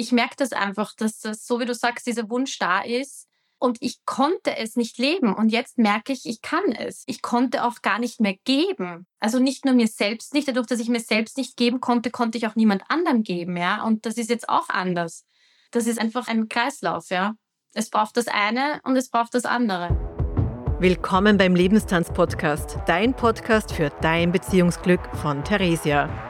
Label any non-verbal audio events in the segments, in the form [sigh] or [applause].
ich merke das einfach, dass das, so wie du sagst, dieser Wunsch da ist. Und ich konnte es nicht leben. Und jetzt merke ich, ich kann es. Ich konnte auch gar nicht mehr geben. Also nicht nur mir selbst nicht. Dadurch, dass ich mir selbst nicht geben konnte, konnte ich auch niemand anderem geben. Ja. Und das ist jetzt auch anders. Das ist einfach ein Kreislauf. Ja. Es braucht das eine und es braucht das andere. Willkommen beim Lebenstanz-Podcast, dein Podcast für dein Beziehungsglück von Theresia.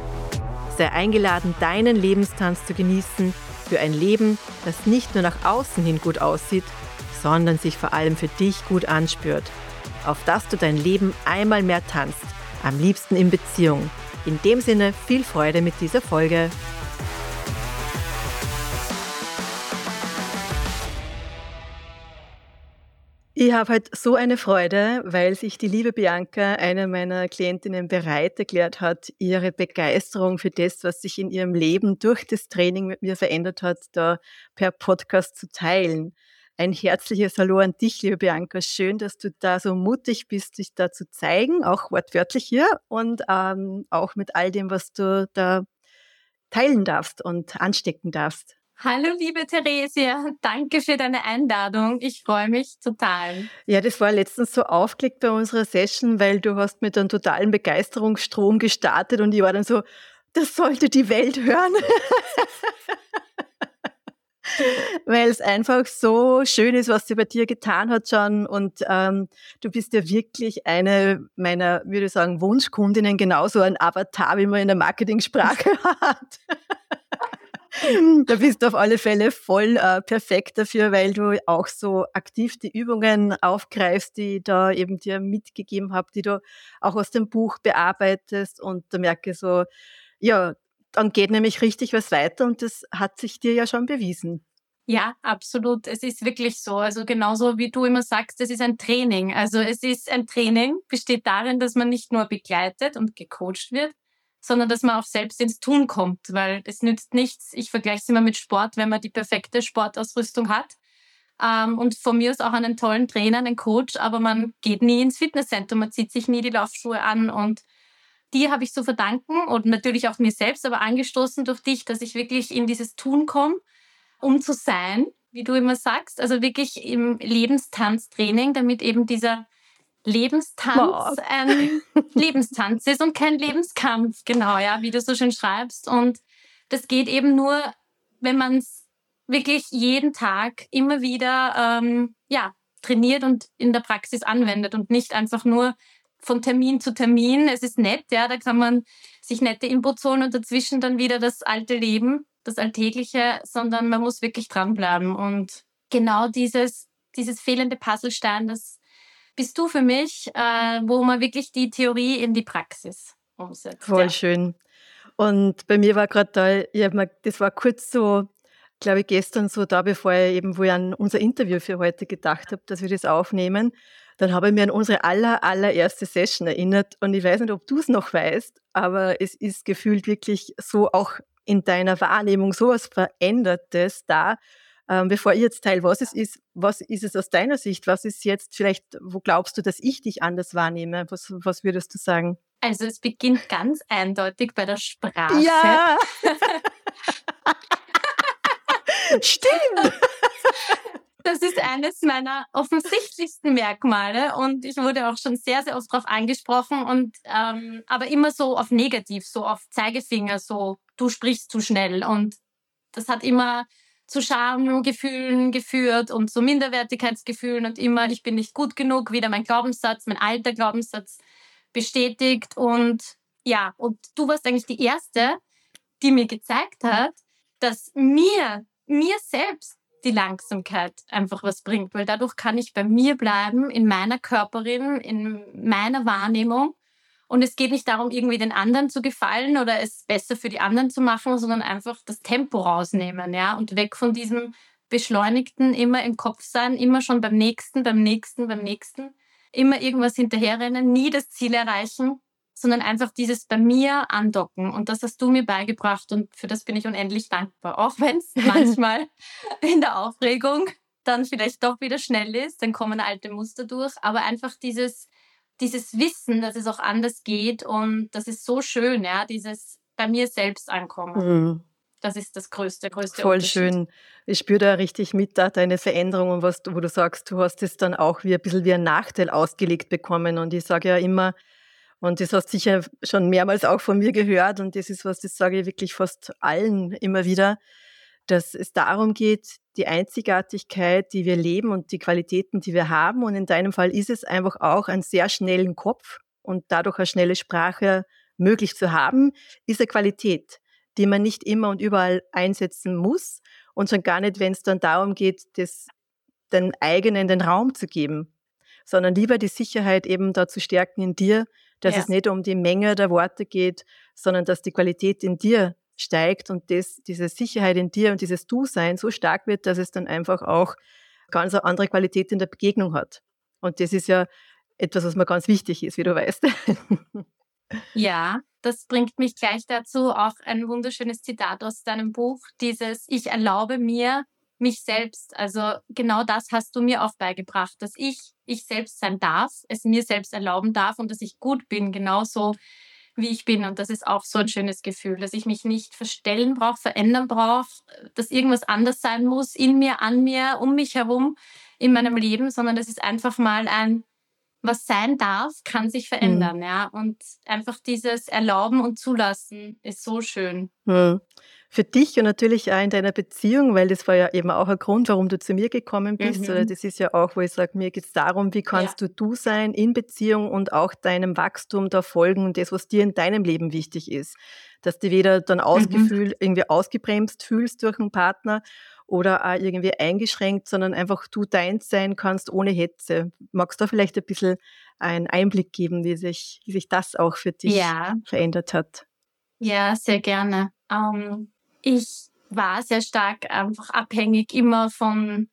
sei eingeladen, deinen Lebenstanz zu genießen für ein Leben, das nicht nur nach außen hin gut aussieht, sondern sich vor allem für dich gut anspürt. Auf dass du dein Leben einmal mehr tanzt, am liebsten in Beziehung. In dem Sinne viel Freude mit dieser Folge. Ich habe halt so eine Freude, weil sich die liebe Bianca, eine meiner Klientinnen, bereit erklärt hat, ihre Begeisterung für das, was sich in ihrem Leben durch das Training mit mir verändert hat, da per Podcast zu teilen. Ein herzliches Hallo an dich, liebe Bianca. Schön, dass du da so mutig bist, dich da zu zeigen, auch wortwörtlich hier und ähm, auch mit all dem, was du da teilen darfst und anstecken darfst. Hallo, liebe Theresia. Danke für deine Einladung. Ich freue mich total. Ja, das war letztens so aufgelegt bei unserer Session, weil du hast mit einem totalen Begeisterungsstrom gestartet und ich war dann so, das sollte die Welt hören. [laughs] weil es einfach so schön ist, was sie bei dir getan hat schon. Und ähm, du bist ja wirklich eine meiner, würde ich sagen, Wunschkundinnen, genauso ein Avatar, wie man in der Marketingsprache [laughs] hat. [laughs] da bist du auf alle Fälle voll äh, perfekt dafür, weil du auch so aktiv die Übungen aufgreifst, die da eben dir mitgegeben habe, die du auch aus dem Buch bearbeitest. Und da merke so, ja, dann geht nämlich richtig was weiter und das hat sich dir ja schon bewiesen. Ja, absolut. Es ist wirklich so. Also genauso wie du immer sagst, es ist ein Training. Also es ist ein Training, besteht darin, dass man nicht nur begleitet und gecoacht wird, sondern dass man auch selbst ins Tun kommt, weil es nützt nichts. Ich vergleiche es immer mit Sport, wenn man die perfekte Sportausrüstung hat. Ähm, und von mir ist auch einen tollen Trainer, einen Coach, aber man geht nie ins Fitnesscenter, man zieht sich nie die Laufschuhe an und die habe ich zu verdanken und natürlich auch mir selbst, aber angestoßen durch dich, dass ich wirklich in dieses Tun komme, um zu sein, wie du immer sagst, also wirklich im Lebenstanztraining, damit eben dieser Lebenstanz wow. ein Lebenstanz ist und kein Lebenskampf, genau, ja, wie du so schön schreibst. Und das geht eben nur, wenn man es wirklich jeden Tag immer wieder ähm, ja, trainiert und in der Praxis anwendet und nicht einfach nur von Termin zu Termin. Es ist nett, ja, da kann man sich nette Inputs holen und dazwischen dann wieder das alte Leben, das Alltägliche, sondern man muss wirklich dranbleiben. Und genau dieses, dieses fehlende Puzzlestein, das bist du für mich, äh, wo man wirklich die Theorie in die Praxis umsetzt. Voll ja. schön. Und bei mir war gerade da, ich mir, das war kurz so, glaube ich, gestern so da, bevor ich eben, wo ich an unser Interview für heute gedacht habe, dass wir das aufnehmen, dann habe ich mir an unsere aller, allererste Session erinnert. Und ich weiß nicht, ob du es noch weißt, aber es ist gefühlt wirklich so auch in deiner Wahrnehmung sowas Verändertes da, ähm, bevor ich jetzt teile, was es ist, was ist es aus deiner Sicht? Was ist jetzt vielleicht, wo glaubst du, dass ich dich anders wahrnehme? Was, was würdest du sagen? Also es beginnt ganz eindeutig bei der Sprache. Ja. [laughs] Stimmt. Das ist eines meiner offensichtlichsten Merkmale und ich wurde auch schon sehr, sehr oft darauf angesprochen und ähm, aber immer so auf negativ, so auf Zeigefinger, so du sprichst zu schnell und das hat immer zu Schamgefühlen geführt und zu Minderwertigkeitsgefühlen und immer, ich bin nicht gut genug, wieder mein Glaubenssatz, mein alter Glaubenssatz bestätigt. Und ja, und du warst eigentlich die Erste, die mir gezeigt hat, dass mir, mir selbst die Langsamkeit einfach was bringt, weil dadurch kann ich bei mir bleiben, in meiner Körperin, in meiner Wahrnehmung Und es geht nicht darum, irgendwie den anderen zu gefallen oder es besser für die anderen zu machen, sondern einfach das Tempo rausnehmen, ja, und weg von diesem beschleunigten, immer im Kopf sein, immer schon beim nächsten, beim nächsten, beim nächsten, immer irgendwas hinterherrennen, nie das Ziel erreichen, sondern einfach dieses bei mir andocken. Und das hast du mir beigebracht und für das bin ich unendlich dankbar. Auch wenn es [laughs] manchmal in der Aufregung dann vielleicht doch wieder schnell ist, dann kommen alte Muster durch, aber einfach dieses dieses Wissen, dass es auch anders geht und das ist so schön, ja, dieses bei mir selbst ankommen. Mhm. Das ist das größte, größte Voll schön. Ich spüre da richtig mit, da deine Veränderung und was, wo du sagst, du hast es dann auch wie ein bisschen wie ein Nachteil ausgelegt bekommen. Und ich sage ja immer, und das hast du sicher schon mehrmals auch von mir gehört, und das ist was, das sage ich wirklich fast allen immer wieder, dass es darum geht, die Einzigartigkeit, die wir leben und die Qualitäten, die wir haben. Und in deinem Fall ist es einfach auch einen sehr schnellen Kopf und dadurch eine schnelle Sprache möglich zu haben, ist eine Qualität, die man nicht immer und überall einsetzen muss und schon gar nicht, wenn es dann darum geht, das den eigenen den Raum zu geben, sondern lieber die Sicherheit eben da zu stärken in dir, dass ja. es nicht um die Menge der Worte geht, sondern dass die Qualität in dir steigt und das, diese Sicherheit in dir und dieses Du-Sein so stark wird, dass es dann einfach auch ganz eine andere Qualität in der Begegnung hat. Und das ist ja etwas, was mir ganz wichtig ist, wie du weißt. [laughs] Ja, das bringt mich gleich dazu, auch ein wunderschönes Zitat aus deinem Buch, dieses Ich erlaube mir, mich selbst. Also genau das hast du mir auch beigebracht, dass ich ich selbst sein darf, es mir selbst erlauben darf und dass ich gut bin, genauso wie ich bin. Und das ist auch so ein schönes Gefühl, dass ich mich nicht verstellen brauche, verändern brauche, dass irgendwas anders sein muss in mir, an mir, um mich herum in meinem Leben, sondern das ist einfach mal ein, was sein darf, kann sich verändern, mhm. ja. Und einfach dieses Erlauben und Zulassen ist so schön. Mhm für dich und natürlich auch in deiner Beziehung, weil das war ja eben auch ein Grund, warum du zu mir gekommen bist. Mhm. Oder das ist ja auch, wo ich sage, mir geht es darum, wie kannst ja. du du sein in Beziehung und auch deinem Wachstum da folgen und das, was dir in deinem Leben wichtig ist. Dass du weder dann mhm. ausgefühlt, irgendwie ausgebremst fühlst durch einen Partner oder auch irgendwie eingeschränkt, sondern einfach du deins sein kannst ohne Hetze. Magst du da vielleicht ein bisschen einen Einblick geben, wie sich, wie sich das auch für dich ja. verändert hat? Ja, sehr gerne. Ähm, ich war sehr stark einfach abhängig immer von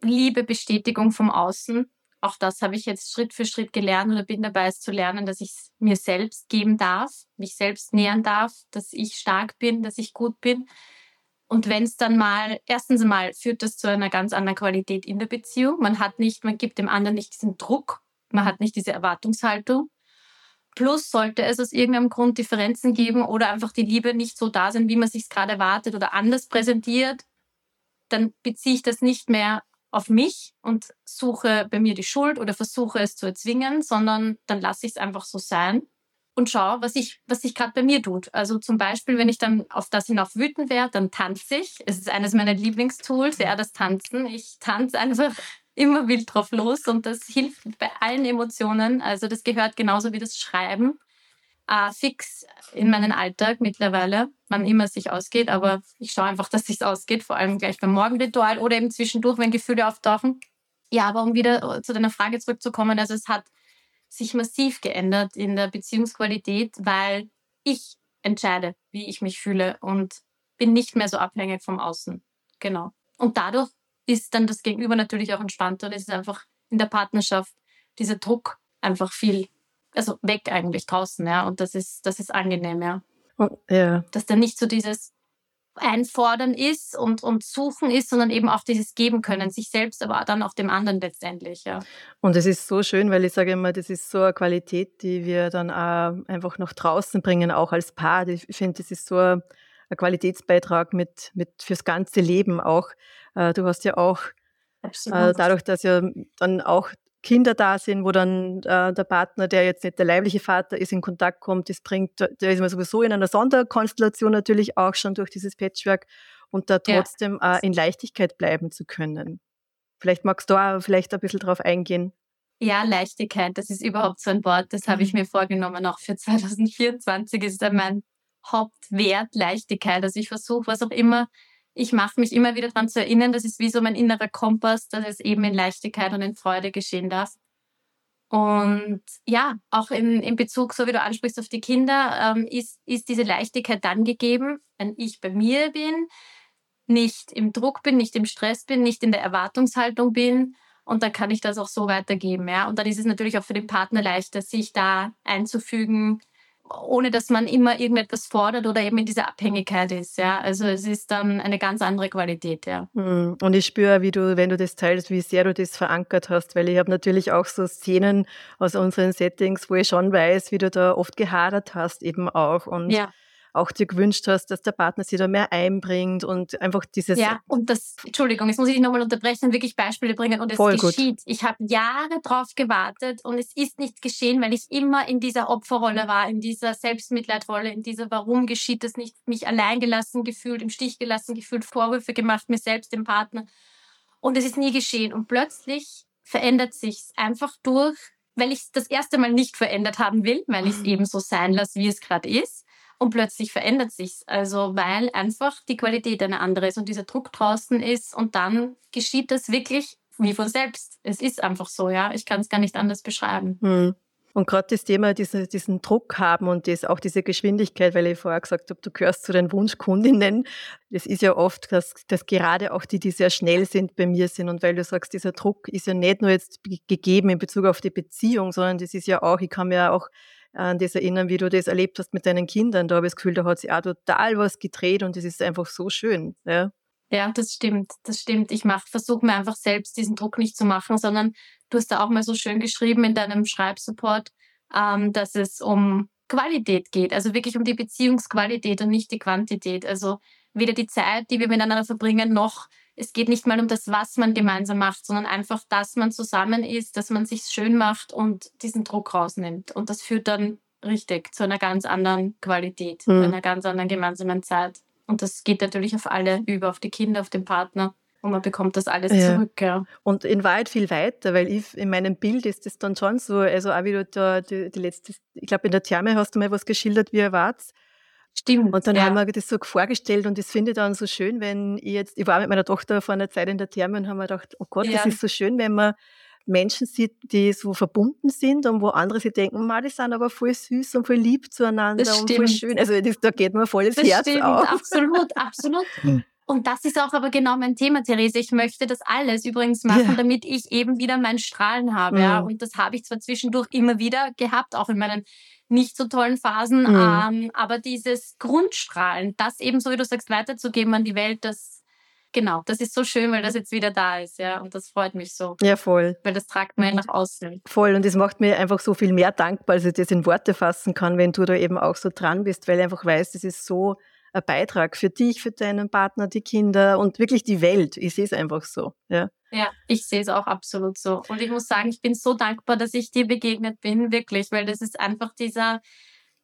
Liebe, Bestätigung vom Außen. Auch das habe ich jetzt Schritt für Schritt gelernt oder bin dabei, es zu lernen, dass ich es mir selbst geben darf, mich selbst nähern darf, dass ich stark bin, dass ich gut bin. Und wenn es dann mal, erstens mal führt das zu einer ganz anderen Qualität in der Beziehung. Man hat nicht, man gibt dem anderen nicht diesen Druck, man hat nicht diese Erwartungshaltung, Plus sollte es aus irgendeinem Grund Differenzen geben oder einfach die Liebe nicht so da sein, wie man sich gerade erwartet oder anders präsentiert, dann beziehe ich das nicht mehr auf mich und suche bei mir die Schuld oder versuche es zu erzwingen, sondern dann lasse ich es einfach so sein und schaue, was ich, was sich gerade bei mir tut. Also zum Beispiel, wenn ich dann auf das hinauf wütend wäre, dann tanze ich. Es ist eines meiner Lieblingstools, ja, das Tanzen. Ich tanze einfach [laughs] immer wild drauf los und das hilft bei allen Emotionen. Also das gehört genauso wie das Schreiben äh, fix in meinen Alltag mittlerweile, wann immer es sich ausgeht. Aber ich schaue einfach, dass es sich ausgeht, vor allem gleich beim Morgenritual oder eben zwischendurch, wenn Gefühle auftauchen. Ja, aber um wieder zu deiner Frage zurückzukommen, also es hat sich massiv geändert in der Beziehungsqualität, weil ich entscheide, wie ich mich fühle und bin nicht mehr so abhängig vom Außen. Genau. Und dadurch ist dann das Gegenüber natürlich auch entspannter und es ist einfach in der Partnerschaft dieser Druck einfach viel, also weg eigentlich draußen, ja. Und das ist, das ist angenehm, ja. Oh, ja. Dass dann nicht so dieses Einfordern ist und, und Suchen ist, sondern eben auch dieses Geben können, sich selbst, aber dann auch dem anderen letztendlich, ja. Und es ist so schön, weil ich sage immer, das ist so eine Qualität, die wir dann auch einfach nach draußen bringen, auch als Paar. Ich finde, das ist so ein Qualitätsbeitrag mit, mit fürs ganze Leben auch. Äh, du hast ja auch äh, dadurch, dass ja dann auch Kinder da sind, wo dann äh, der Partner, der jetzt nicht der leibliche Vater ist, in Kontakt kommt, das bringt, der ist man sowieso in einer Sonderkonstellation natürlich auch schon durch dieses Patchwork und da trotzdem ja. in Leichtigkeit bleiben zu können. Vielleicht magst du auch vielleicht ein bisschen drauf eingehen. Ja, Leichtigkeit, das ist überhaupt so ein Wort, das habe ich mhm. mir vorgenommen, auch für 2024 ist da mein Hauptwert Leichtigkeit. Also ich versuche, was auch immer, ich mache mich immer wieder daran zu erinnern, das ist wie so mein innerer Kompass, dass es eben in Leichtigkeit und in Freude geschehen darf. Und ja, auch in, in Bezug, so wie du ansprichst, auf die Kinder, ähm, ist, ist diese Leichtigkeit dann gegeben, wenn ich bei mir bin, nicht im Druck bin, nicht im Stress bin, nicht in der Erwartungshaltung bin. Und dann kann ich das auch so weitergeben. Ja? Und dann ist es natürlich auch für den Partner leichter, sich da einzufügen, ohne dass man immer irgendetwas fordert oder eben in dieser Abhängigkeit ist. Ja, also es ist dann eine ganz andere Qualität. Ja. Hm, und ich spüre, wie du, wenn du das teilst, wie sehr du das verankert hast, weil ich habe natürlich auch so Szenen aus unseren Settings, wo ich schon weiß, wie du da oft gehadert hast, eben auch. Und ja auch dir gewünscht hast, dass der Partner sich da mehr einbringt und einfach dieses. Ja, und das, Entschuldigung, jetzt muss ich dich nochmal unterbrechen, wirklich Beispiele bringen und es Voll geschieht. Gut. Ich habe Jahre drauf gewartet und es ist nicht geschehen, weil ich immer in dieser Opferrolle war, in dieser Selbstmitleidrolle, in dieser Warum geschieht das nicht, mich alleingelassen gefühlt, im Stich gelassen gefühlt, Vorwürfe gemacht, mir selbst, dem Partner. Und es ist nie geschehen. Und plötzlich verändert sich einfach durch, weil ich es das erste Mal nicht verändert haben will, weil ich es mhm. eben so sein lasse, wie es gerade ist und plötzlich verändert sich's. Also weil einfach die Qualität eine andere ist und dieser Druck draußen ist und dann geschieht das wirklich wie von selbst. Es ist einfach so, ja. Ich kann es gar nicht anders beschreiben. Hm. Und gerade das Thema, diese, diesen Druck haben und das, auch diese Geschwindigkeit, weil ich vorher gesagt habe, du gehörst zu den Wunschkundinnen. Das ist ja oft, dass, dass gerade auch die, die sehr schnell sind, bei mir sind. Und weil du sagst, dieser Druck ist ja nicht nur jetzt gegeben in Bezug auf die Beziehung, sondern das ist ja auch, ich kann mir auch an das erinnern, wie du das erlebt hast mit deinen Kindern. Da habe ich das Gefühl, da hat sich auch total was gedreht und das ist einfach so schön. Ja, ja das stimmt, das stimmt. Ich versuche mir einfach selbst diesen Druck nicht zu machen, sondern du hast da auch mal so schön geschrieben in deinem Schreibsupport, ähm, dass es um Qualität geht, also wirklich um die Beziehungsqualität und nicht die Quantität. Also weder die Zeit, die wir miteinander verbringen, noch es geht nicht mal um das, was man gemeinsam macht, sondern einfach, dass man zusammen ist, dass man sich schön macht und diesen Druck rausnimmt. Und das führt dann richtig zu einer ganz anderen Qualität, mhm. einer ganz anderen gemeinsamen Zeit. Und das geht natürlich auf alle über, auf die Kinder, auf den Partner. Und man bekommt das alles ja. zurück. Ja. Und in Wahrheit viel weiter, weil ich, in meinem Bild ist das dann schon so, also auch wie du da die, die letzte, ich glaube in der Therme hast du mal was geschildert, wie ihr wart. Stimmt. Und dann ja. haben wir das so vorgestellt und das finde ich dann so schön, wenn ich jetzt, ich war mit meiner Tochter vor einer Zeit in der Therme und haben mir gedacht, oh Gott, ja. das ist so schön, wenn man Menschen sieht, die so verbunden sind und wo andere sich denken, die sind aber voll süß und voll lieb zueinander das und voll schön. Also das, da geht mir voll das, das Herz stimmt, auf. Absolut, [laughs] absolut. Und das ist auch aber genau mein Thema, Therese. Ich möchte das alles übrigens machen, ja. damit ich eben wieder mein Strahlen habe. Mhm. Ja. Und das habe ich zwar zwischendurch immer wieder gehabt, auch in meinen nicht so tollen Phasen. Mhm. Ähm, aber dieses Grundstrahlen, das eben, so wie du sagst, weiterzugeben an die Welt, das genau, das ist so schön, weil das jetzt wieder da ist, ja. Und das freut mich so. Ja, voll. Weil das tragt mir nach außen. Voll. Und das macht mir einfach so viel mehr dankbar, als ich das in Worte fassen kann, wenn du da eben auch so dran bist, weil ich einfach weiß, das ist so Beitrag für dich, für deinen Partner, die Kinder und wirklich die Welt. Ich sehe es einfach so. Ja. Ja, ich sehe es auch absolut so. Und ich muss sagen, ich bin so dankbar, dass ich dir begegnet bin, wirklich, weil das ist einfach dieser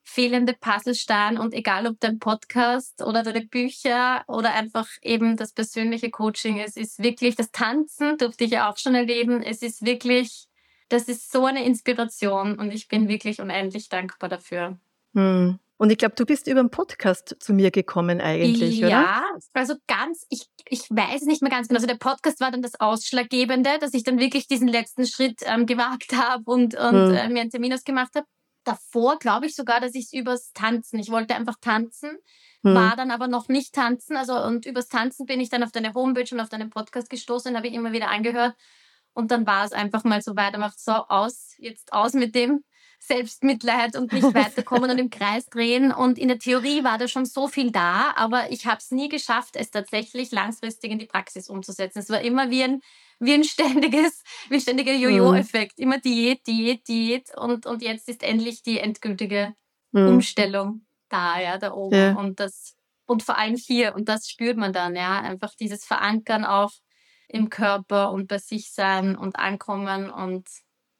fehlende Puzzlestein und egal ob dein Podcast oder deine Bücher oder einfach eben das persönliche Coaching, es ist wirklich das Tanzen, durfte ich ja auch schon erleben. Es ist wirklich, das ist so eine Inspiration und ich bin wirklich unendlich dankbar dafür. Hm. Und ich glaube, du bist über einen Podcast zu mir gekommen eigentlich, ja, oder? Ja, also ganz, ich, ich weiß nicht mehr ganz genau. Also der Podcast war dann das Ausschlaggebende, dass ich dann wirklich diesen letzten Schritt ähm, gewagt [laughs] habe und, und hm. äh, mir einen Termin ausgemacht habe. Davor glaube ich sogar, dass ich es übers Tanzen, ich wollte einfach tanzen, hm. war dann aber noch nicht tanzen. Also und übers Tanzen bin ich dann auf deine Homepage und auf deinen Podcast gestoßen, habe ich immer wieder angehört. Und dann war es einfach mal so weiter, macht so aus, jetzt aus mit dem. Selbstmitleid und nicht weiterkommen und im Kreis drehen. Und in der Theorie war da schon so viel da, aber ich habe es nie geschafft, es tatsächlich langfristig in die Praxis umzusetzen. Es war immer wie ein, wie ein ständiges, wie ein ständiger Jojo-Effekt. Immer Diät, Diät, Diät. Und, und jetzt ist endlich die endgültige mhm. Umstellung da, ja, da oben. Ja. Und das, und vor allem hier, und das spürt man dann, ja, einfach dieses Verankern auch im Körper und bei sich sein und ankommen und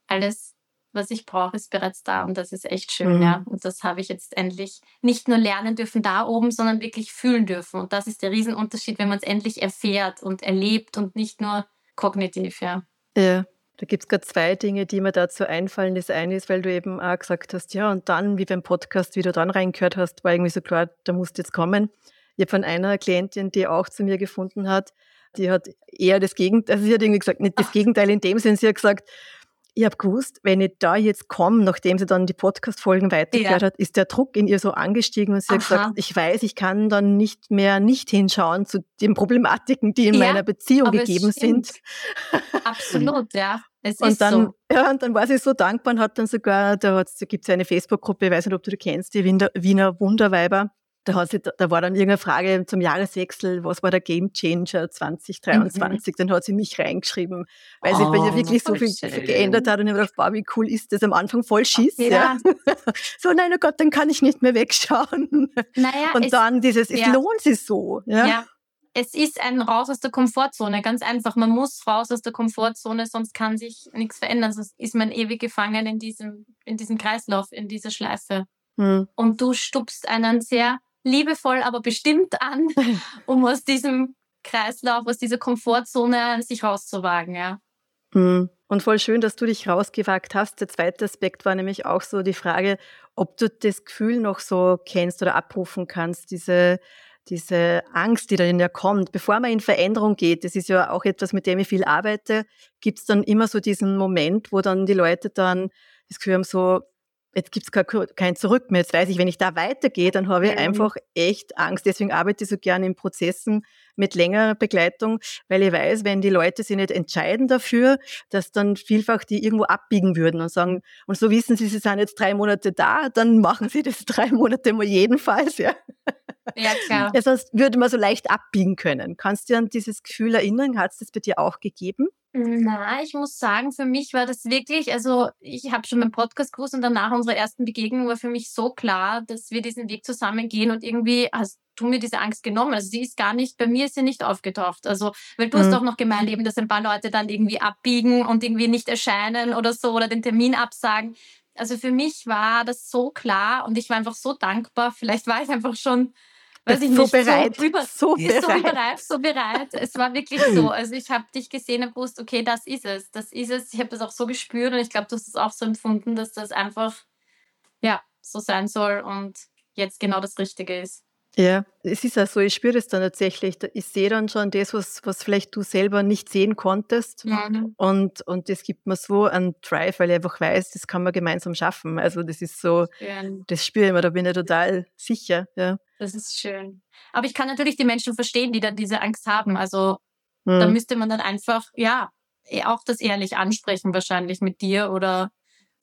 alles was ich brauche, ist bereits da und das ist echt schön, mhm. ja. Und das habe ich jetzt endlich nicht nur lernen dürfen da oben, sondern wirklich fühlen dürfen. Und das ist der Riesenunterschied, wenn man es endlich erfährt und erlebt und nicht nur kognitiv, ja. Ja. Da gibt es gerade zwei Dinge, die mir dazu einfallen. Das eine ist, weil du eben auch gesagt hast, ja, und dann, wie beim Podcast, wie du dann reingehört hast, war irgendwie so klar, da musst jetzt kommen. Ich habe von einer Klientin, die auch zu mir gefunden hat, die hat eher das Gegenteil, also sie hat irgendwie gesagt, nicht das Gegenteil in dem Sinn, sie hat gesagt, ich habe gewusst, wenn ich da jetzt komme, nachdem sie dann die Podcast-Folgen weitergehört ja. hat, ist der Druck in ihr so angestiegen und sie Aha. hat gesagt, ich weiß, ich kann dann nicht mehr nicht hinschauen zu den Problematiken, die in ja, meiner Beziehung gegeben sind. Absolut, ja. Es und dann, so. ja, und dann war sie so dankbar und hat dann sogar, da, da gibt es eine Facebook-Gruppe, ich weiß nicht, ob du die kennst, die Wiener, Wiener Wunderweiber. Da, hat sie, da war dann irgendeine Frage zum Jahreswechsel, was war der Game Changer 2023? Mhm. Dann hat sie mich reingeschrieben, weil oh, sich bei ihr wirklich so viel schön. geändert hat. Und ich habe gedacht, wow, wie cool ist das? Am Anfang voll Schiss. Ja. ja. [laughs] so, nein, oh Gott, dann kann ich nicht mehr wegschauen. Naja, und dann dieses, es ja. lohnt sich so. Ja. ja. Es ist ein Raus aus der Komfortzone, ganz einfach. Man muss raus aus der Komfortzone, sonst kann sich nichts verändern. Sonst ist man ewig gefangen in diesem, in diesem Kreislauf, in dieser Schleife. Hm. Und du stupst einen sehr liebevoll, aber bestimmt an, [laughs] um aus diesem Kreislauf, aus dieser Komfortzone sich rauszuwagen, ja. Mhm. Und voll schön, dass du dich rausgewagt hast. Der zweite Aspekt war nämlich auch so die Frage, ob du das Gefühl noch so kennst oder abrufen kannst, diese, diese Angst, die darin ja kommt, bevor man in Veränderung geht. Das ist ja auch etwas, mit dem ich viel arbeite. Gibt es dann immer so diesen Moment, wo dann die Leute dann das Gefühl haben, so, jetzt gibt's kein Zurück mehr. Jetzt weiß ich, wenn ich da weitergehe, dann habe ich einfach echt Angst. Deswegen arbeite ich so gerne in Prozessen mit längerer Begleitung, weil ich weiß, wenn die Leute sich nicht entscheiden dafür, dass dann vielfach die irgendwo abbiegen würden und sagen, und so wissen sie, sie sind jetzt drei Monate da, dann machen sie das [laughs] drei Monate mal jedenfalls, ja. Ja, klar. Ja, sonst würde man so leicht abbiegen können. Kannst du dir an dieses Gefühl erinnern? Hat es das bei dir auch gegeben? Na, ich muss sagen, für mich war das wirklich, also ich habe schon meinen Podcast gewusst und danach unserer ersten Begegnung war für mich so klar, dass wir diesen Weg zusammen gehen und irgendwie hast du mir diese Angst genommen. Also sie ist gar nicht, bei mir ist sie nicht aufgetaucht. Also, weil du mhm. hast auch noch gemeint eben, dass ein paar Leute dann irgendwie abbiegen und irgendwie nicht erscheinen oder so oder den Termin absagen. Also für mich war das so klar und ich war einfach so dankbar. Vielleicht war ich einfach schon weiß ich so nicht, bereit. So, über, so, bereit. so bereit, so bereit. Es war wirklich so. Also ich habe dich gesehen und wusste, okay, das ist es, das ist es. Ich habe das auch so gespürt und ich glaube, du hast es auch so empfunden, dass das einfach ja so sein soll und jetzt genau das Richtige ist. Ja, es ist auch so, ich spüre das dann tatsächlich. Ich sehe dann schon das, was, was vielleicht du selber nicht sehen konntest. Mhm. Und, und das gibt mir so einen Drive, weil ich einfach weiß, das kann man gemeinsam schaffen. Also das ist so, schön. das spüre ich mir, da bin ich total sicher. Ja. Das ist schön. Aber ich kann natürlich die Menschen verstehen, die dann diese Angst haben. Also mhm. da müsste man dann einfach, ja, eh auch das ehrlich ansprechen wahrscheinlich mit dir oder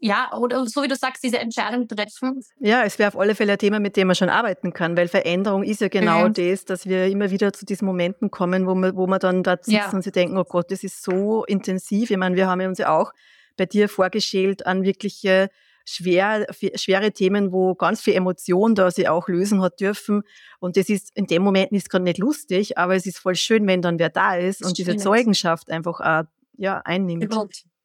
ja, oder so wie du sagst, diese Entscheidung treffen. Ja, es wäre auf alle Fälle ein Thema, mit dem man schon arbeiten kann, weil Veränderung ist ja genau mhm. das, dass wir immer wieder zu diesen Momenten kommen, wo wir, wo wir dann da sitzen ja. und sie denken, oh Gott, das ist so intensiv. Ich meine, wir haben uns ja auch bei dir vorgestellt an wirkliche schwer, schwere Themen, wo ganz viel Emotion da sie auch lösen hat dürfen. Und das ist in dem Moment ist gerade nicht lustig, aber es ist voll schön, wenn dann wer da ist und diese Zeugenschaft einfach auch, ja, einnimmt.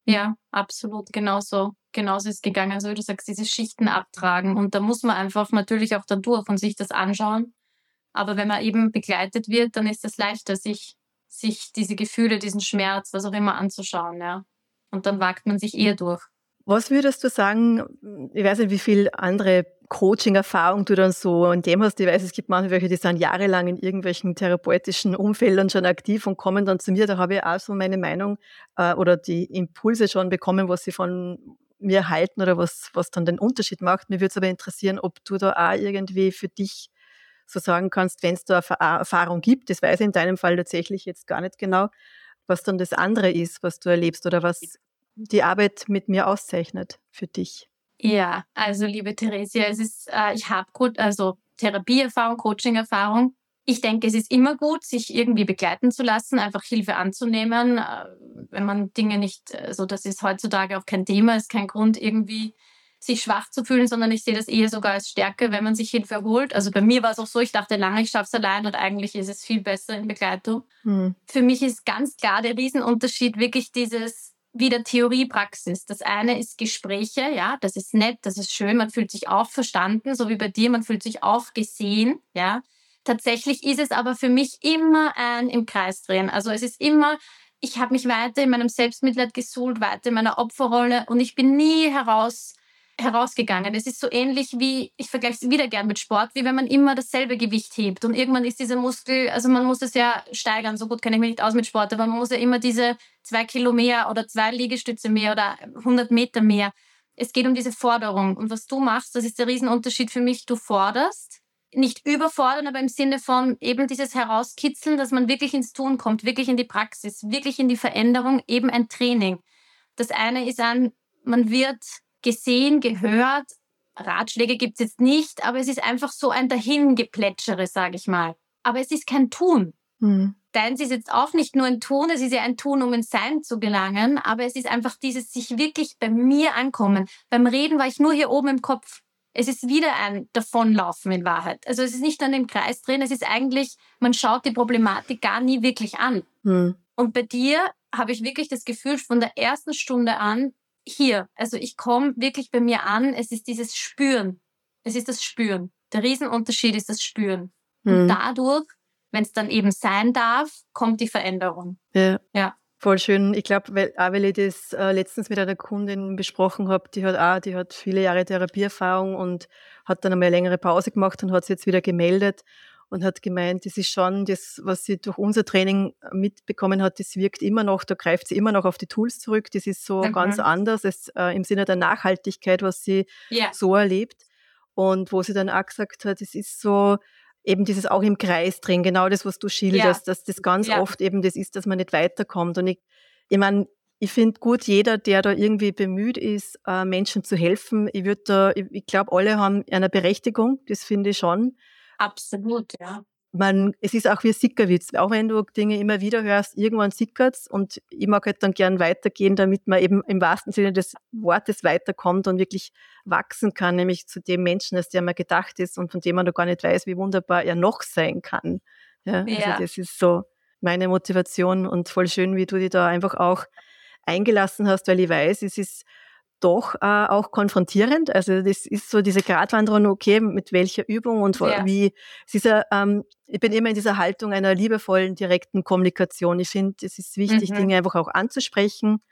Ja, absolut, genauso genauso ist gegangen. Also wie du sagst, diese Schichten abtragen. Und da muss man einfach natürlich auch dann durch und sich das anschauen. Aber wenn man eben begleitet wird, dann ist es leichter, sich, sich diese Gefühle, diesen Schmerz, was auch immer anzuschauen. Ja. Und dann wagt man sich eher durch. Was würdest du sagen, ich weiß nicht, wie viel andere Coaching-Erfahrung du dann so in dem hast. Ich weiß, es gibt manche, welche, die sind jahrelang in irgendwelchen therapeutischen Umfeldern schon aktiv und kommen dann zu mir. Da habe ich auch so meine Meinung äh, oder die Impulse schon bekommen, was sie von mir halten oder was, was dann den Unterschied macht. Mir würde es aber interessieren, ob du da auch irgendwie für dich so sagen kannst, wenn es da Erfahrung gibt, das weiß ich in deinem Fall tatsächlich jetzt gar nicht genau, was dann das andere ist, was du erlebst oder was die Arbeit mit mir auszeichnet für dich. Ja, also liebe Theresia, es ist, äh, ich habe also Therapieerfahrung, Coaching-Erfahrung ich denke, es ist immer gut, sich irgendwie begleiten zu lassen, einfach Hilfe anzunehmen, äh, wenn man Dinge nicht, so also das ist heutzutage auch kein Thema, ist kein Grund irgendwie sich schwach zu fühlen, sondern ich sehe das eher sogar als Stärke, wenn man sich Hilfe holt. Also bei mir war es auch so, ich dachte lange, ich schaffe es allein und eigentlich ist es viel besser in Begleitung. Hm. Für mich ist ganz klar der Riesenunterschied wirklich dieses wieder Theorie, Praxis. Das eine ist Gespräche, ja, das ist nett, das ist schön, man fühlt sich auch verstanden, so wie bei dir, man fühlt sich auch gesehen, ja. Tatsächlich ist es aber für mich immer ein im Kreis drehen. Also es ist immer, ich habe mich weiter in meinem Selbstmitleid gesuhlt, weiter in meiner Opferrolle und ich bin nie heraus herausgegangen. Es ist so ähnlich wie, ich vergleiche es wieder gern mit Sport, wie wenn man immer dasselbe Gewicht hebt. Und irgendwann ist dieser Muskel, also man muss es ja steigern, so gut kenne ich mich nicht aus mit Sport, aber man muss ja immer diese zwei Kilo mehr oder zwei Liegestütze mehr oder 100 Meter mehr. Es geht um diese Forderung. Und was du machst, das ist der Riesenunterschied für mich. Du forderst, nicht überfordern, aber im Sinne von eben dieses Herauskitzeln, dass man wirklich ins Tun kommt, wirklich in die Praxis, wirklich in die Veränderung, eben ein Training. Das eine ist ein, man wird gesehen, gehört. Ratschläge gibt es jetzt nicht, aber es ist einfach so ein Dahingeplätschere, sage ich mal. Aber es ist kein Tun. Mhm. Deins ist jetzt auch nicht nur ein Tun, es ist ja ein Tun, um ins Sein zu gelangen, aber es ist einfach dieses sich wirklich bei mir ankommen. Beim Reden war ich nur hier oben im Kopf. Es ist wieder ein Davonlaufen in Wahrheit. Also es ist nicht an dem Kreis drehen, es ist eigentlich, man schaut die Problematik gar nie wirklich an. Mhm. Und bei dir habe ich wirklich das Gefühl, von der ersten Stunde an, hier. Also ich komme wirklich bei mir an. Es ist dieses Spüren. Es ist das Spüren. Der Riesenunterschied ist das Spüren. Mhm. Und dadurch, wenn es dann eben sein darf, kommt die Veränderung. Ja. ja. Voll schön. Ich glaube, weil, auch weil ich das äh, letztens mit einer Kundin besprochen habe, die hat auch, die hat viele Jahre Therapieerfahrung und hat dann einmal eine längere Pause gemacht und hat sich jetzt wieder gemeldet und hat gemeint, das ist schon das, was sie durch unser Training mitbekommen hat, das wirkt immer noch, da greift sie immer noch auf die Tools zurück. Das ist so mhm. ganz anders als, äh, im Sinne der Nachhaltigkeit, was sie yeah. so erlebt. Und wo sie dann auch gesagt hat, es ist so, eben dieses auch im Kreis drin, genau das, was du schilderst, ja. dass das ganz ja. oft eben das ist, dass man nicht weiterkommt. Und ich, ich meine, ich finde gut, jeder, der da irgendwie bemüht ist, äh, Menschen zu helfen, ich würde da, ich, ich glaube, alle haben eine Berechtigung, das finde ich schon. Absolut, ja. Man, es ist auch wie Sickerwitz. Auch wenn du Dinge immer wieder hörst, irgendwann sickert's und ich mag halt dann gern weitergehen, damit man eben im wahrsten Sinne des Wortes weiterkommt und wirklich wachsen kann, nämlich zu dem Menschen, als der man gedacht ist und von dem man noch gar nicht weiß, wie wunderbar er noch sein kann. Ja, ja. Also das ist so meine Motivation und voll schön, wie du dich da einfach auch eingelassen hast, weil ich weiß, es ist doch äh, auch konfrontierend. Also das ist so diese Gratwanderung, okay, mit welcher Übung und ja. wie. Es ist ja, ähm, ich bin immer in dieser Haltung einer liebevollen, direkten Kommunikation. Ich finde, es ist wichtig, mhm. Dinge einfach auch anzusprechen.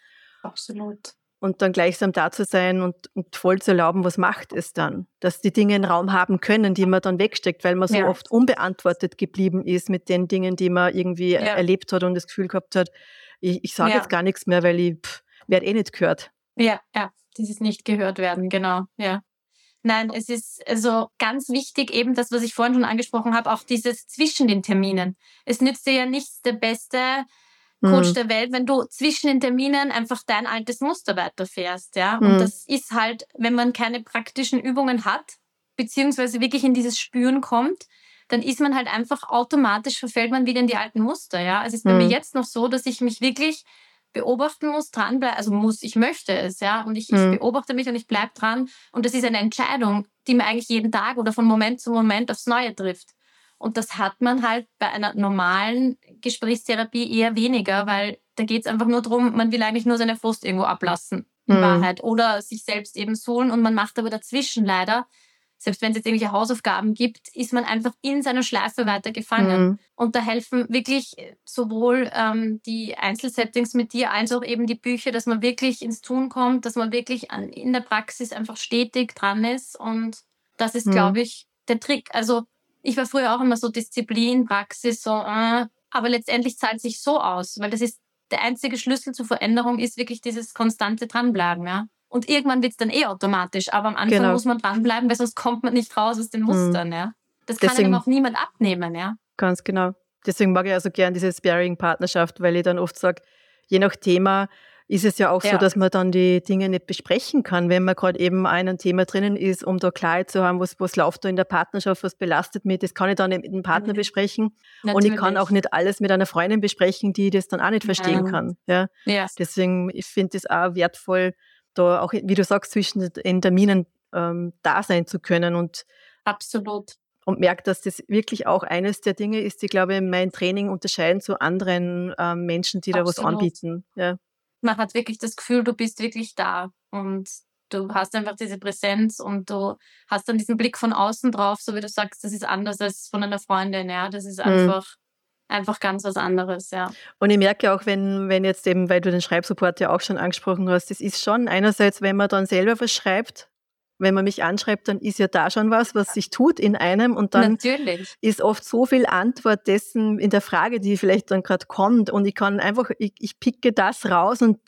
Absolut. Und dann gleichsam da zu sein und, und, voll zu erlauben, was macht es dann? Dass die Dinge einen Raum haben können, die man dann wegsteckt, weil man so ja. oft unbeantwortet geblieben ist mit den Dingen, die man irgendwie ja. erlebt hat und das Gefühl gehabt hat, ich, ich sage jetzt gar nichts mehr, weil ich werde eh nicht gehört. Ja, ja dieses nicht gehört werden, genau, ja. Nein, es ist also ganz wichtig eben das, was ich vorhin schon angesprochen habe, auch dieses zwischen den Terminen. Es nützt dir ja nichts der beste Coach mhm. der Welt, wenn du zwischen den Terminen einfach dein altes Muster weiterfährst, ja. Mhm. Und das ist halt, wenn man keine praktischen Übungen hat, beziehungsweise wirklich in dieses Spüren kommt, dann ist man halt einfach automatisch verfällt man wieder in die alten Muster, ja. Also es ist bei mir mhm. jetzt noch so, dass ich mich wirklich beobachten muss, dranbleiben, also muss, ich möchte es, ja, und ich, mhm. ich beobachte mich und ich bleibe dran. Und das ist eine Entscheidung, die man eigentlich jeden Tag oder von Moment zu Moment aufs Neue trifft. Und das hat man halt bei einer normalen Gesprächstherapie eher weniger, weil da geht es einfach nur darum, man will eigentlich nur seine Frust irgendwo ablassen, in mhm. Wahrheit, oder sich selbst eben suhlen und man macht aber dazwischen leider selbst wenn es jetzt irgendwelche Hausaufgaben gibt, ist man einfach in seiner Schleife weiter gefangen. Mhm. Und da helfen wirklich sowohl ähm, die Einzelsettings mit dir als auch eben die Bücher, dass man wirklich ins Tun kommt, dass man wirklich an, in der Praxis einfach stetig dran ist. Und das ist, mhm. glaube ich, der Trick. Also ich war früher auch immer so Disziplin, Praxis, so, äh, aber letztendlich zahlt sich so aus, weil das ist der einzige Schlüssel zur Veränderung ist wirklich dieses konstante Dranbleiben, ja. Und irgendwann wird es dann eh automatisch. Aber am Anfang genau. muss man dranbleiben, weil sonst kommt man nicht raus aus den Mustern. Mhm. Ja? Das kann Deswegen, einem auch niemand abnehmen. Ja? Ganz genau. Deswegen mag ich also gern diese Sparing-Partnerschaft, weil ich dann oft sage, je nach Thema ist es ja auch ja. so, dass man dann die Dinge nicht besprechen kann, wenn man gerade eben ein Thema drinnen ist, um da Klarheit zu haben, was, was läuft da in der Partnerschaft, was belastet mich, das kann ich dann nicht mit dem Partner mhm. besprechen. Natürlich. Und ich kann auch nicht alles mit einer Freundin besprechen, die das dann auch nicht verstehen ja. kann. Ja? ja. Deswegen, ich finde es auch wertvoll, da auch, wie du sagst, zwischen den Terminen ähm, da sein zu können und absolut und merkt, dass das wirklich auch eines der Dinge ist, die, glaube ich, mein Training unterscheiden zu anderen ähm, Menschen, die Absolut. da was anbieten. Ja. Man hat wirklich das Gefühl, du bist wirklich da und du hast einfach diese Präsenz und du hast dann diesen Blick von außen drauf, so wie du sagst, das ist anders als von einer Freundin, ja. Das ist mhm. einfach einfach ganz was anderes, ja. Und ich merke auch, wenn, wenn jetzt eben, weil du den Schreibsupport ja auch schon angesprochen hast, das ist schon einerseits, wenn man dann selber was schreibt, wenn man mich anschreibt, dann ist ja da schon was, was sich tut in einem und dann Natürlich. ist oft so viel Antwort dessen in der Frage, die vielleicht dann gerade kommt und ich kann einfach, ich, ich picke das raus und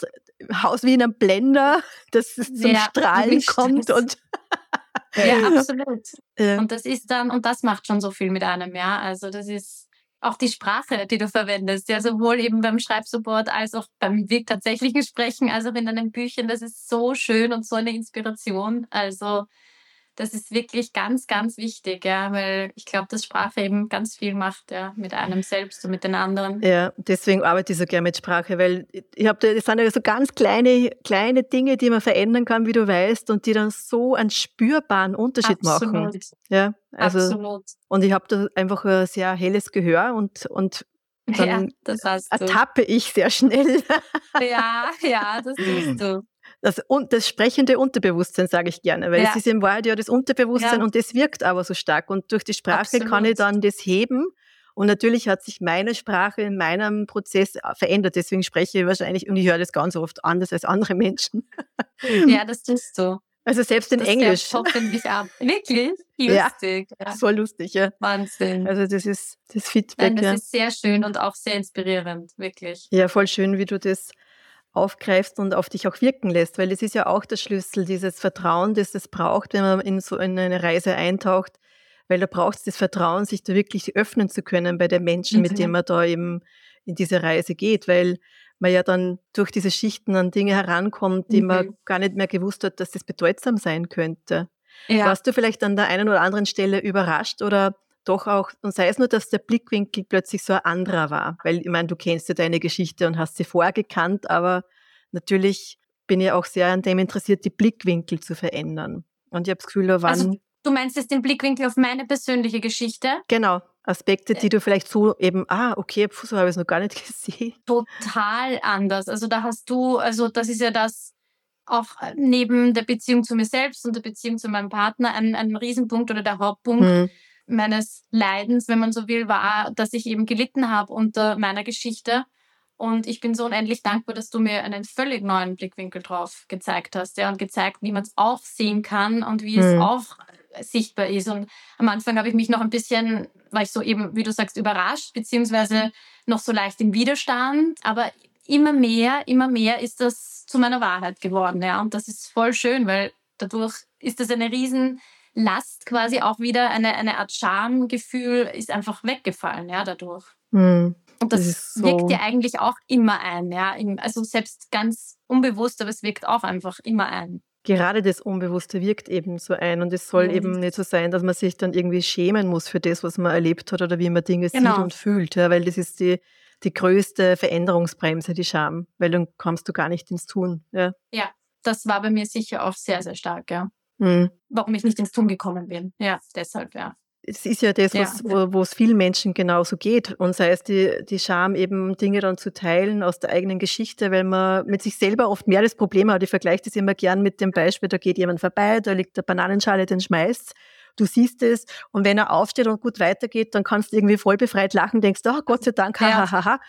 haus wie in einem Blender, [laughs] dass es zum ja, Strahlen kommt und ja, absolut. [laughs] Ja. Und das ist dann, und das macht schon so viel mit einem, ja. Also das ist auch die Sprache, die du verwendest, ja, sowohl eben beim Schreibsupport als auch beim tatsächlichen Sprechen, als auch in deinen Büchern. Das ist so schön und so eine Inspiration. Also das ist wirklich ganz, ganz wichtig, ja, weil ich glaube, dass Sprache eben ganz viel macht, ja, mit einem selbst und mit den anderen. Ja, deswegen arbeite ich so gerne mit Sprache, weil ich habe, das sind ja so ganz kleine, kleine Dinge, die man verändern kann, wie du weißt, und die dann so einen spürbaren Unterschied Absolut. machen. Ja, also, Absolut. Und ich habe da einfach ein sehr helles Gehör und, und [laughs] dann ja, ertappe ich sehr schnell. Ja, ja, das siehst du das, das sprechende Unterbewusstsein, sage ich gerne, weil ja. es ist in Wahrheit ja das Unterbewusstsein ja. und das wirkt aber so stark. Und durch die Sprache Absolut. kann ich dann das heben. Und natürlich hat sich meine Sprache in meinem Prozess verändert. Deswegen spreche ich wahrscheinlich, und ich höre das ganz oft anders als andere Menschen. [laughs] Ja, das tust du. Also selbst in das Englisch. Mich ab. Wirklich? [laughs] Lustig. Ja, so lustig, ja. Wahnsinn. Also das ist das Feedback. Nein, das ja. ist sehr schön und auch sehr inspirierend, wirklich. Ja, voll schön, wie du das aufgreifst und auf dich auch wirken lässt, weil es ist ja auch der Schlüssel, dieses Vertrauen, das es braucht, wenn man in so eine Reise eintaucht, weil da braucht es das Vertrauen, sich da wirklich öffnen zu können bei den Menschen, mit denen man da eben in diese Reise geht, weil man ja dann durch diese Schichten an Dinge herankommt, die mhm. man gar nicht mehr gewusst hat, dass das bedeutsam sein könnte. Ja. Warst du vielleicht an der einen oder anderen Stelle überrascht oder doch auch, und sei es nur, dass der Blickwinkel plötzlich so ein anderer war. Weil, ich meine, du kennst ja deine Geschichte und hast sie vorher gekannt, aber natürlich bin ich auch sehr an dem interessiert, die Blickwinkel zu verändern. Und ich habe das Gefühl, da waren. Also, du meinst jetzt den Blickwinkel auf meine persönliche Geschichte? Genau. Aspekte, die du vielleicht so eben, ah, okay, so habe ich es noch gar nicht [laughs] gesehen. Total anders. Also da hast du, also das ist ja das, auch neben der Beziehung zu mir selbst und der Beziehung zu meinem Partner ein, ein Riesenpunkt oder der Hauptpunkt. Hm meines Leidens, wenn man so will, war, dass ich eben gelitten habe unter meiner Geschichte. Und ich bin so unendlich dankbar, dass du mir einen völlig neuen Blickwinkel drauf gezeigt hast, ja, und gezeigt, wie man es auch sehen kann und wie mhm. es auch sichtbar ist. Und am Anfang habe ich mich noch ein bisschen, war ich so eben, wie du sagst, überrascht, beziehungsweise noch so leicht im Widerstand. Aber immer mehr, immer mehr ist das zu meiner Wahrheit geworden, ja. Und das ist voll schön, weil dadurch ist das eine riesen Last quasi auch wieder, eine, eine Art Schamgefühl ist einfach weggefallen, ja, dadurch. Mhm. Und das, das so wirkt ja eigentlich auch immer ein, ja. Also selbst ganz unbewusst, aber es wirkt auch einfach immer ein. Gerade das Unbewusste wirkt eben so ein und es soll mhm. eben nicht so sein, dass man sich dann irgendwie schämen muss für das, was man erlebt hat oder wie man Dinge genau. sieht und fühlt, ja, weil das ist die, die größte Veränderungsbremse, die Scham, weil dann kommst du gar nicht ins Tun. Ja, ja das war bei mir sicher auch sehr, sehr stark, ja. Mhm. Warum ich nicht ins Tun gekommen bin. Ja, deshalb, ja. Es ist ja das, was, ja. wo, es vielen Menschen genauso geht. Und sei es die, die Scham, eben Dinge dann zu teilen aus der eigenen Geschichte, weil man mit sich selber oft mehr das Problem hat. Ich vergleiche das immer gern mit dem Beispiel, da geht jemand vorbei, da liegt der Bananenschale, den schmeißt du siehst es und wenn er aufsteht und gut weitergeht, dann kannst du irgendwie voll befreit lachen, denkst, oh Gott sei Dank, hahaha. Ha, ha, ha.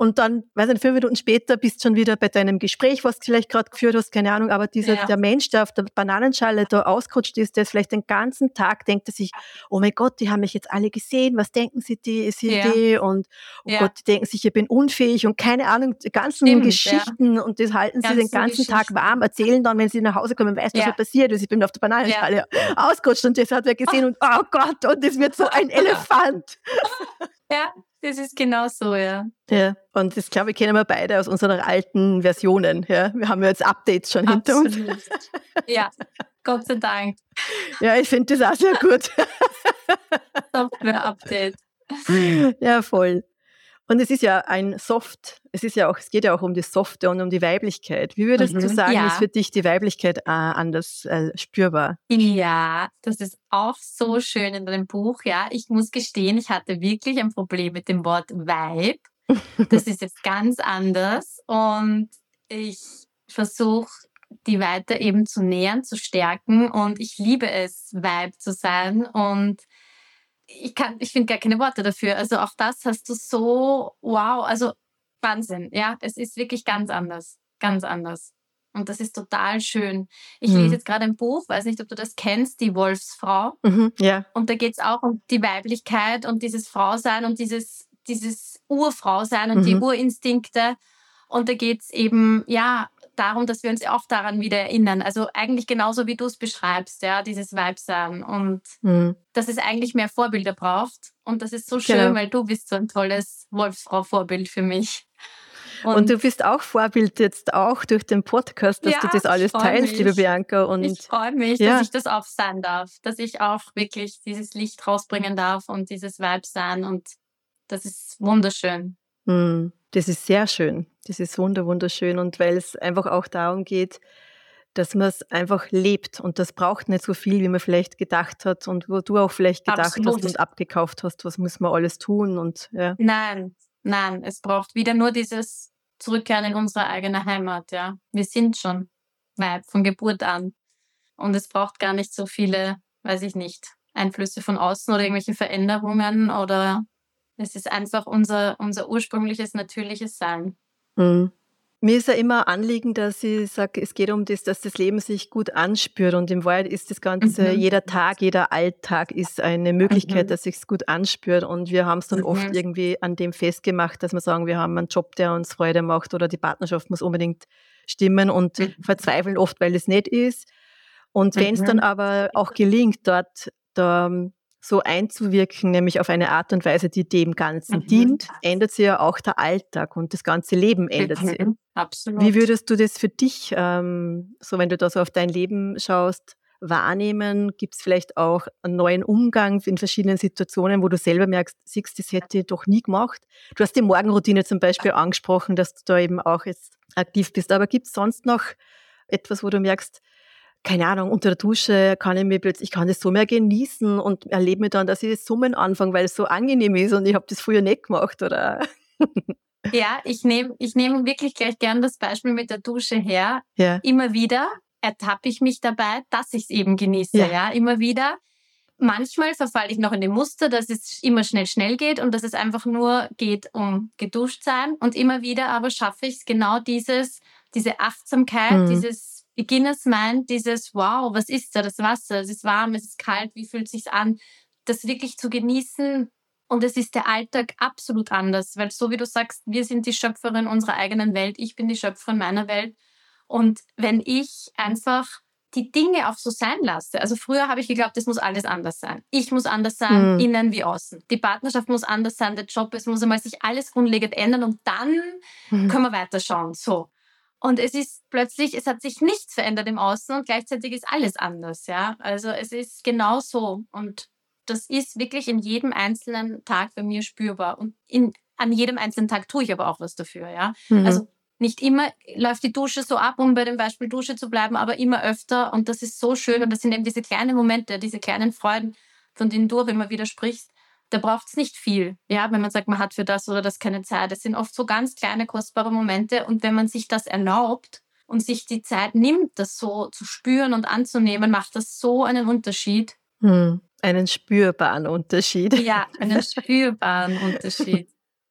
Und dann, weiß nicht, fünf Minuten später bist du schon wieder bei deinem Gespräch, was du vielleicht gerade geführt hast, keine Ahnung, aber dieser, ja. der Mensch, der auf der Bananenschale da ausgerutscht ist, der ist vielleicht den ganzen Tag, denkt er sich, oh mein Gott, die haben mich jetzt alle gesehen, was denken sie die, sie ja. die? Und oh ja. Gott, die denken sich, ich bin unfähig und keine Ahnung, die ganzen Stimmt, Geschichten und das halten Ganz sie den ganzen Tag warm, erzählen dann, wenn sie nach Hause kommen, weißt du, was ja. passiert ist, ich bin auf der Bananenschale ausgerutscht und das hat wer gesehen [laughs] und oh Gott, und das wird so ein [laughs] Elefant. Ja, das ist genau so, ja. Ja, und das glaube ich kennen wir beide aus unseren alten Versionen. Ja, wir haben ja jetzt Updates schon Absolut. hinter uns. Ja, Gott sei Dank. Ja, ich finde das auch sehr gut. Software-Update. Ja, voll. Und es ist ja ein Soft, es ist ja auch, es geht ja auch um die Softe und um die Weiblichkeit. Wie würdest mhm, du sagen, ja. ist für dich die Weiblichkeit äh, anders äh, spürbar? Ja, das ist auch so schön in deinem Buch. Ja, ich muss gestehen, ich hatte wirklich ein Problem mit dem Wort Weib. Das ist jetzt ganz anders und ich versuche die weiter eben zu nähern, zu stärken und ich liebe es, Weib zu sein und ich kann, ich finde gar keine Worte dafür. Also auch das hast du so, wow, also Wahnsinn. Ja, es ist wirklich ganz anders. Ganz anders. Und das ist total schön. Ich Mhm. lese jetzt gerade ein Buch, weiß nicht, ob du das kennst, Die Wolfsfrau. Mhm. Ja. Und da geht es auch um die Weiblichkeit und dieses Frausein und dieses, dieses Urfrausein und die Mhm. Urinstinkte. Und da geht es eben, ja, darum, dass wir uns auch daran wieder erinnern. Also eigentlich genauso, wie du es beschreibst, ja, dieses Weibsein. Und Mhm. dass es eigentlich mehr Vorbilder braucht. Und das ist so schön, Genau. weil du bist so ein tolles Wolfsfrau-Vorbild für mich. Und, du bist auch Vorbild jetzt auch durch den Podcast, dass Ja, du das alles teilst, mich. liebe Bianca. Und ich freue mich, ja. dass ich das auch sein darf, dass ich auch wirklich dieses Licht rausbringen darf und dieses Vibe sein und das ist wunderschön. Mm, Das ist sehr schön. Das ist wunder, wunderschön. Und weil es einfach auch darum geht, dass man es einfach lebt. Und das braucht nicht so viel, wie man vielleicht gedacht hat und wo du auch vielleicht gedacht Absolut. hast und abgekauft hast, was muss man alles tun. Und ja. Nein, nein, es braucht wieder nur dieses Zurückkehren in unsere eigene Heimat, ja. Wir sind schon Weib von Geburt an. Und es braucht gar nicht so viele, weiß ich nicht, Einflüsse von außen oder irgendwelche Veränderungen oder es ist einfach unser, unser ursprüngliches, natürliches Sein. Mm. Mir ist ja immer Anliegen, dass ich sage, es geht um das, dass das Leben sich gut anspürt. Und im Wahrheit ist das Ganze, Mhm. jeder Tag, jeder Alltag ist eine Möglichkeit, Mhm. dass sich gut anspürt. Und wir haben es dann Mhm. oft irgendwie an dem festgemacht, dass wir sagen, wir haben einen Job, der uns Freude macht oder die Partnerschaft muss unbedingt stimmen und Mhm. verzweifeln oft, weil es nicht ist. Und wenn es dann Mhm. aber auch gelingt, dort da so einzuwirken, nämlich auf eine Art und Weise, die dem Ganzen Mhm. dient, ändert sich ja auch der Alltag und das ganze Leben ändert sich. Mhm. Absolut. Wie würdest du das für dich, ähm, so wenn du da so auf dein Leben schaust, wahrnehmen? Gibt es vielleicht auch einen neuen Umgang in verschiedenen Situationen, wo du selber merkst, siehst, das hätte ich doch nie gemacht? Du hast die Morgenroutine zum Beispiel angesprochen, dass du da eben auch jetzt aktiv bist. Aber gibt es sonst noch etwas, wo du merkst, keine Ahnung, unter der Dusche kann ich mir plötzlich, ich kann das so mehr genießen und erlebe mir dann, dass ich das Summen anfange, weil es so angenehm ist und ich habe das früher nicht gemacht, oder? Ja, ich nehme ich nehm wirklich gleich gern das Beispiel mit der Dusche her. Ja. Immer wieder ertappe ich mich dabei, dass ich es eben genieße. Ja. Ja. immer wieder. Manchmal verfalle ich noch in dem Muster, dass es immer schnell, schnell geht und dass es einfach nur geht um geduscht sein. Und immer wieder aber schaffe ich es genau dieses, diese Achtsamkeit, Mhm. dieses Beginners Mind, dieses Wow, was ist da? Das Wasser, es ist warm, es ist kalt, wie fühlt sich's an? Das wirklich zu genießen, und es ist der Alltag absolut anders, weil so wie du sagst, wir sind die Schöpferin unserer eigenen Welt, ich bin die Schöpferin meiner Welt. Und wenn ich einfach die Dinge auch so sein lasse, also früher habe ich geglaubt, es muss alles anders sein. Ich muss anders sein, Mhm. innen wie außen. Die Partnerschaft muss anders sein, der Job, es muss einmal sich alles grundlegend ändern und dann Mhm. können wir weiterschauen. So. Und es ist plötzlich, es hat sich nichts verändert im Außen und gleichzeitig ist alles anders, ja. Also es ist genau so. Und das ist wirklich in jedem einzelnen Tag bei mir spürbar. Und in, an jedem einzelnen Tag tue ich aber auch was dafür, ja. Mhm. Also nicht immer läuft die Dusche so ab, um bei dem Beispiel Dusche zu bleiben, aber immer öfter. Und das ist so schön. Und das sind eben diese kleinen Momente, diese kleinen Freuden, von denen du auch immer wieder sprichst. Da braucht es nicht viel, ja, wenn man sagt, man hat für das oder das keine Zeit. Es sind oft so ganz kleine, kostbare Momente. Und wenn man sich das erlaubt und sich die Zeit nimmt, das so zu spüren und anzunehmen, macht das so einen Unterschied. Hm, einen spürbaren Unterschied. Ja, einen [laughs] spürbaren Unterschied.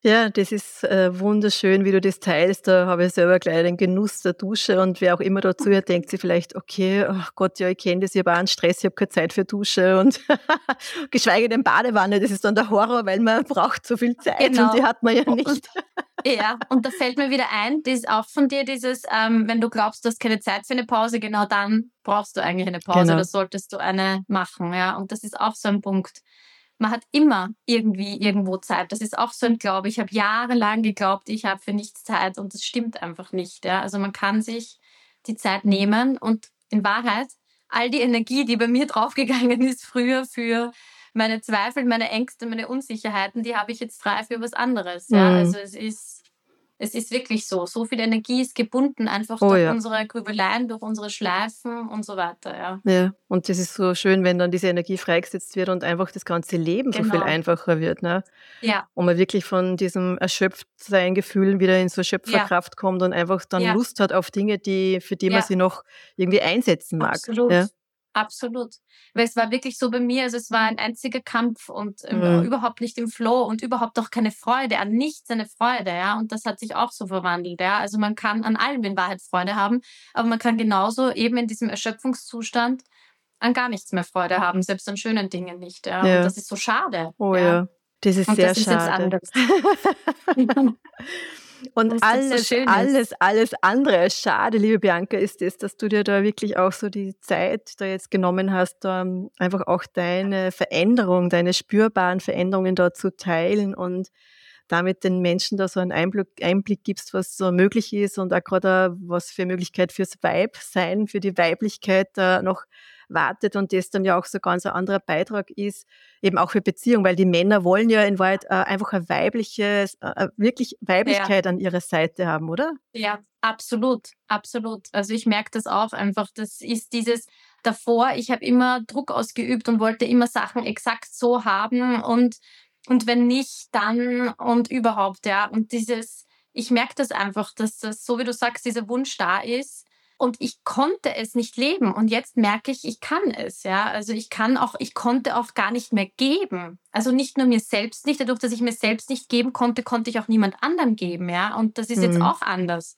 Ja, das ist äh, wunderschön, wie du das teilst. Da habe ich selber gleich den Genuss der Dusche und wer auch immer dazu hört, denkt sich vielleicht, okay, ach Gott, ja, ich kenne das, ich habe auch einen Stress, ich habe keine Zeit für Dusche und [laughs] geschweige denn Badewanne, das ist dann der Horror, weil man braucht so viel Zeit Genau. und die hat man ja Und- nicht. [laughs] Ja, und da fällt mir wieder ein, das ist auch von dir dieses, ähm, wenn du glaubst, du hast keine Zeit für eine Pause, genau dann brauchst du eigentlich eine Pause Genau. oder solltest du eine machen, ja. Und das ist auch so ein Punkt. Man hat immer irgendwie irgendwo Zeit. Das ist auch so ein Glaube. Ich habe jahrelang geglaubt, ich habe für nichts Zeit und das stimmt einfach nicht. Ja? Also man kann sich die Zeit nehmen und in Wahrheit all die Energie, die bei mir draufgegangen ist früher für meine Zweifel, meine Ängste, meine Unsicherheiten, die habe ich jetzt frei für was anderes. Ja? Mhm. Also es ist, es ist wirklich so. So viel Energie ist gebunden einfach Oh durch ja. unsere Grübeleien, durch unsere Schleifen und so weiter. Ja. Ja, und das ist so schön, wenn dann diese Energie freigesetzt wird und einfach das ganze Leben so viel Genau. einfacher wird. Ne? ja, Und man wirklich von diesem Erschöpftsein-Gefühl wieder in so Schöpferkraft kommt und einfach dann Ja. Lust hat auf Dinge, die, für die man Ja. sie noch irgendwie einsetzen mag. absolut. Ja? Absolut. Weil es war wirklich so bei mir, also es war ein einziger Kampf und mhm. überhaupt nicht im Flow und überhaupt auch keine Freude, an nichts eine Freude, ja. Und das hat sich auch so verwandelt, ja. Also man kann an allem in Wahrheit Freude haben, aber man kann genauso eben in diesem Erschöpfungszustand an gar nichts mehr Freude haben, selbst an schönen Dingen nicht, ja. ja. Und das ist so schade. Oh ja. ja. Das ist und sehr das schade. Ist jetzt anders. [laughs] [laughs] [laughs] Und alles, so alles, alles andere schade, liebe Bianca, ist es, dass du dir da wirklich auch so die Zeit da jetzt genommen hast, um einfach auch deine Veränderung, deine spürbaren Veränderungen dort zu teilen und damit den Menschen da so einen Einblick, Einblick gibst, was so möglich ist und auch gerade was für Möglichkeit fürs Weib sein, für die Weiblichkeit da noch wartet und das dann ja auch so ganz ein anderer Beitrag ist, eben auch für Beziehung, weil die Männer wollen ja in Wahrheit äh, einfach eine weibliche, äh, äh, wirklich Weiblichkeit ja. an ihrer Seite haben, oder? Ja, absolut, absolut. Also ich merke das auch einfach. Das ist dieses davor, ich habe immer Druck ausgeübt und wollte immer Sachen exakt so haben und und wenn nicht, dann und überhaupt, ja. Und dieses, ich merke das einfach, dass das, so wie du sagst, dieser Wunsch da ist und ich konnte es nicht leben und jetzt merke ich, ich kann es, ja. Also ich kann auch, ich konnte auch gar nicht mehr geben. Also nicht nur mir selbst nicht, dadurch, dass ich mir selbst nicht geben konnte, konnte ich auch niemand anderem geben, ja. Und das ist mhm. jetzt auch anders.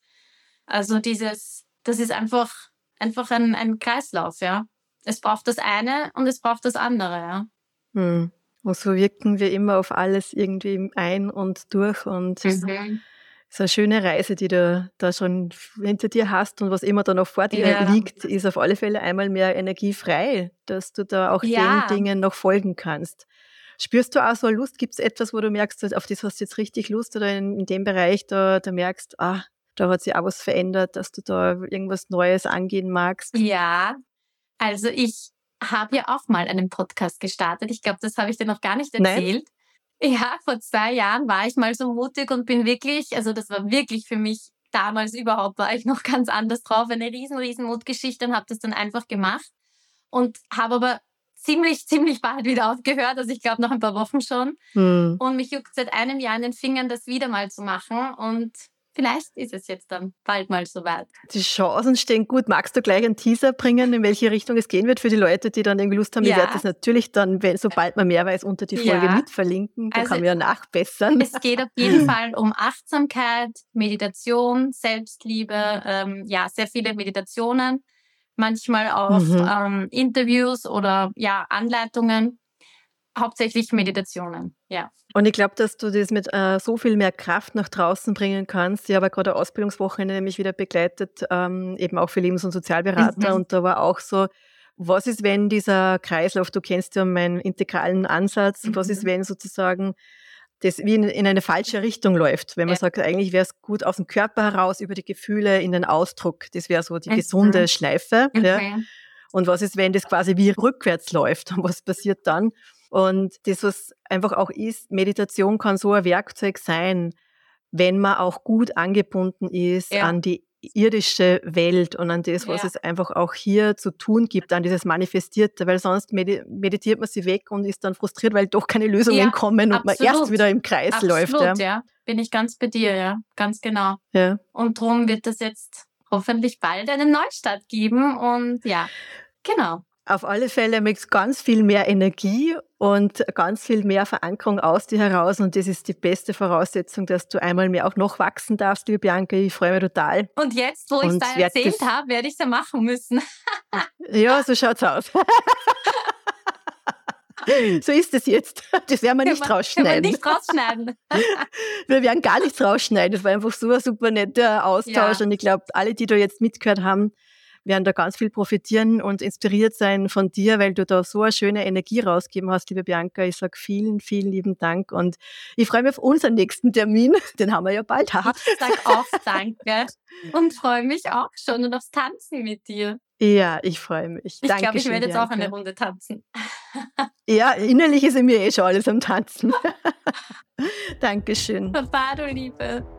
Also dieses, das ist einfach, einfach ein, ein Kreislauf, ja. Es braucht das eine und es braucht das andere, ja. Mhm. Und so wirken wir immer auf alles irgendwie ein und durch und mhm ist eine schöne Reise, die du da schon hinter dir hast und was immer da noch vor dir ja. liegt, ist auf alle Fälle einmal mehr energiefrei, dass du da auch ja. den Dingen noch folgen kannst. Spürst du auch so Lust? Gibt es etwas, wo du merkst, auf das hast du jetzt richtig Lust oder in, in dem Bereich, da, da merkst, ah, da hat sich auch was verändert, dass du da irgendwas Neues angehen magst? Ja, also ich habe ja auch mal einen Podcast gestartet. Ich glaube, das habe ich dir noch gar nicht erzählt. Nein? Ja, vor zwei Jahren war ich mal so mutig und bin wirklich, also das war wirklich für mich damals überhaupt, war ich noch [laughs] ganz anders drauf, eine riesen, riesen Mutgeschichte und habe das dann einfach gemacht und habe aber ziemlich, ziemlich bald wieder aufgehört, also ich glaube noch ein paar Wochen schon. Hm. Und mich juckt seit einem Jahr in den Fingern, das wieder mal zu machen und Vielleicht ist es jetzt dann bald mal soweit. Die Chancen stehen gut. Magst du gleich einen Teaser bringen, in welche Richtung es gehen wird für die Leute, die dann irgendwie Lust haben? Ja. Ich werde das natürlich dann, sobald man mehr weiß, unter die Folge ja. mit verlinken. Da also, kann man ja nachbessern. Es geht auf jeden [laughs] Fall um Achtsamkeit, Meditation, Selbstliebe, ähm, ja, sehr viele Meditationen, manchmal auch mhm. ähm, Interviews oder ja, Anleitungen hauptsächlich Meditationen, ja. Und ich glaube, dass du das mit äh, so viel mehr Kraft nach draußen bringen kannst. Ich habe gerade Ausbildungswochenende nämlich wieder begleitet, ähm, eben auch für Lebens- und Sozialberater. Mhm. Und da war auch so, was ist, wenn dieser Kreislauf, du kennst ja meinen integralen Ansatz, mhm. was ist, mhm. wenn sozusagen das wie in, in eine falsche Richtung läuft. Wenn man ja. sagt, eigentlich wäre es gut aus dem Körper heraus, über die Gefühle in den Ausdruck. Das wäre so die mhm. gesunde Schleife. Okay. Ja. Und was ist, wenn das quasi wie rückwärts läuft? Und was passiert dann? Und das, was einfach auch ist, Meditation kann so ein Werkzeug sein, wenn man auch gut angebunden ist ja. an die irdische Welt und an das, was ja. es einfach auch hier zu tun gibt, an dieses Manifestierte, weil sonst meditiert man sie weg und ist dann frustriert, weil doch keine Lösungen ja, kommen und absolut. man erst wieder im Kreis absolut, läuft. Ja. ja, bin ich ganz bei dir, ja, ganz genau. Ja. Und darum wird es jetzt hoffentlich bald einen Neustart geben und ja, genau. Auf alle Fälle mit ganz viel mehr Energie und ganz viel mehr Verankerung aus dir heraus. Und das ist die beste Voraussetzung, dass du einmal mehr auch noch wachsen darfst, liebe Bianca. Ich freue mich total. Und jetzt, wo ich es da erzählt habe, werde ich es ja machen müssen. [laughs] ja, so schaut's aus. [laughs] so ist es jetzt. Das werden wir nicht wir, rausschneiden. Wir nicht rausschneiden. [laughs] wir werden gar nichts rausschneiden. Das war einfach so ein super netter Austausch. Ja. Und ich glaube, alle, die da jetzt mitgehört haben, werden da ganz viel profitieren und inspiriert sein von dir, weil du da so eine schöne Energie rausgeben hast, liebe Bianca. Ich sage vielen, vielen lieben Dank und ich freue mich auf unseren nächsten Termin. [laughs] Den haben wir ja bald. Ich sage auch Danke und freue mich auch schon und aufs Tanzen mit dir. Ja, ich freue mich. Ich glaube, ich werde jetzt auch eine Runde tanzen. [laughs] Ja, innerlich ist in mir eh schon alles am Tanzen. [laughs] Dankeschön. Baba, du Liebe.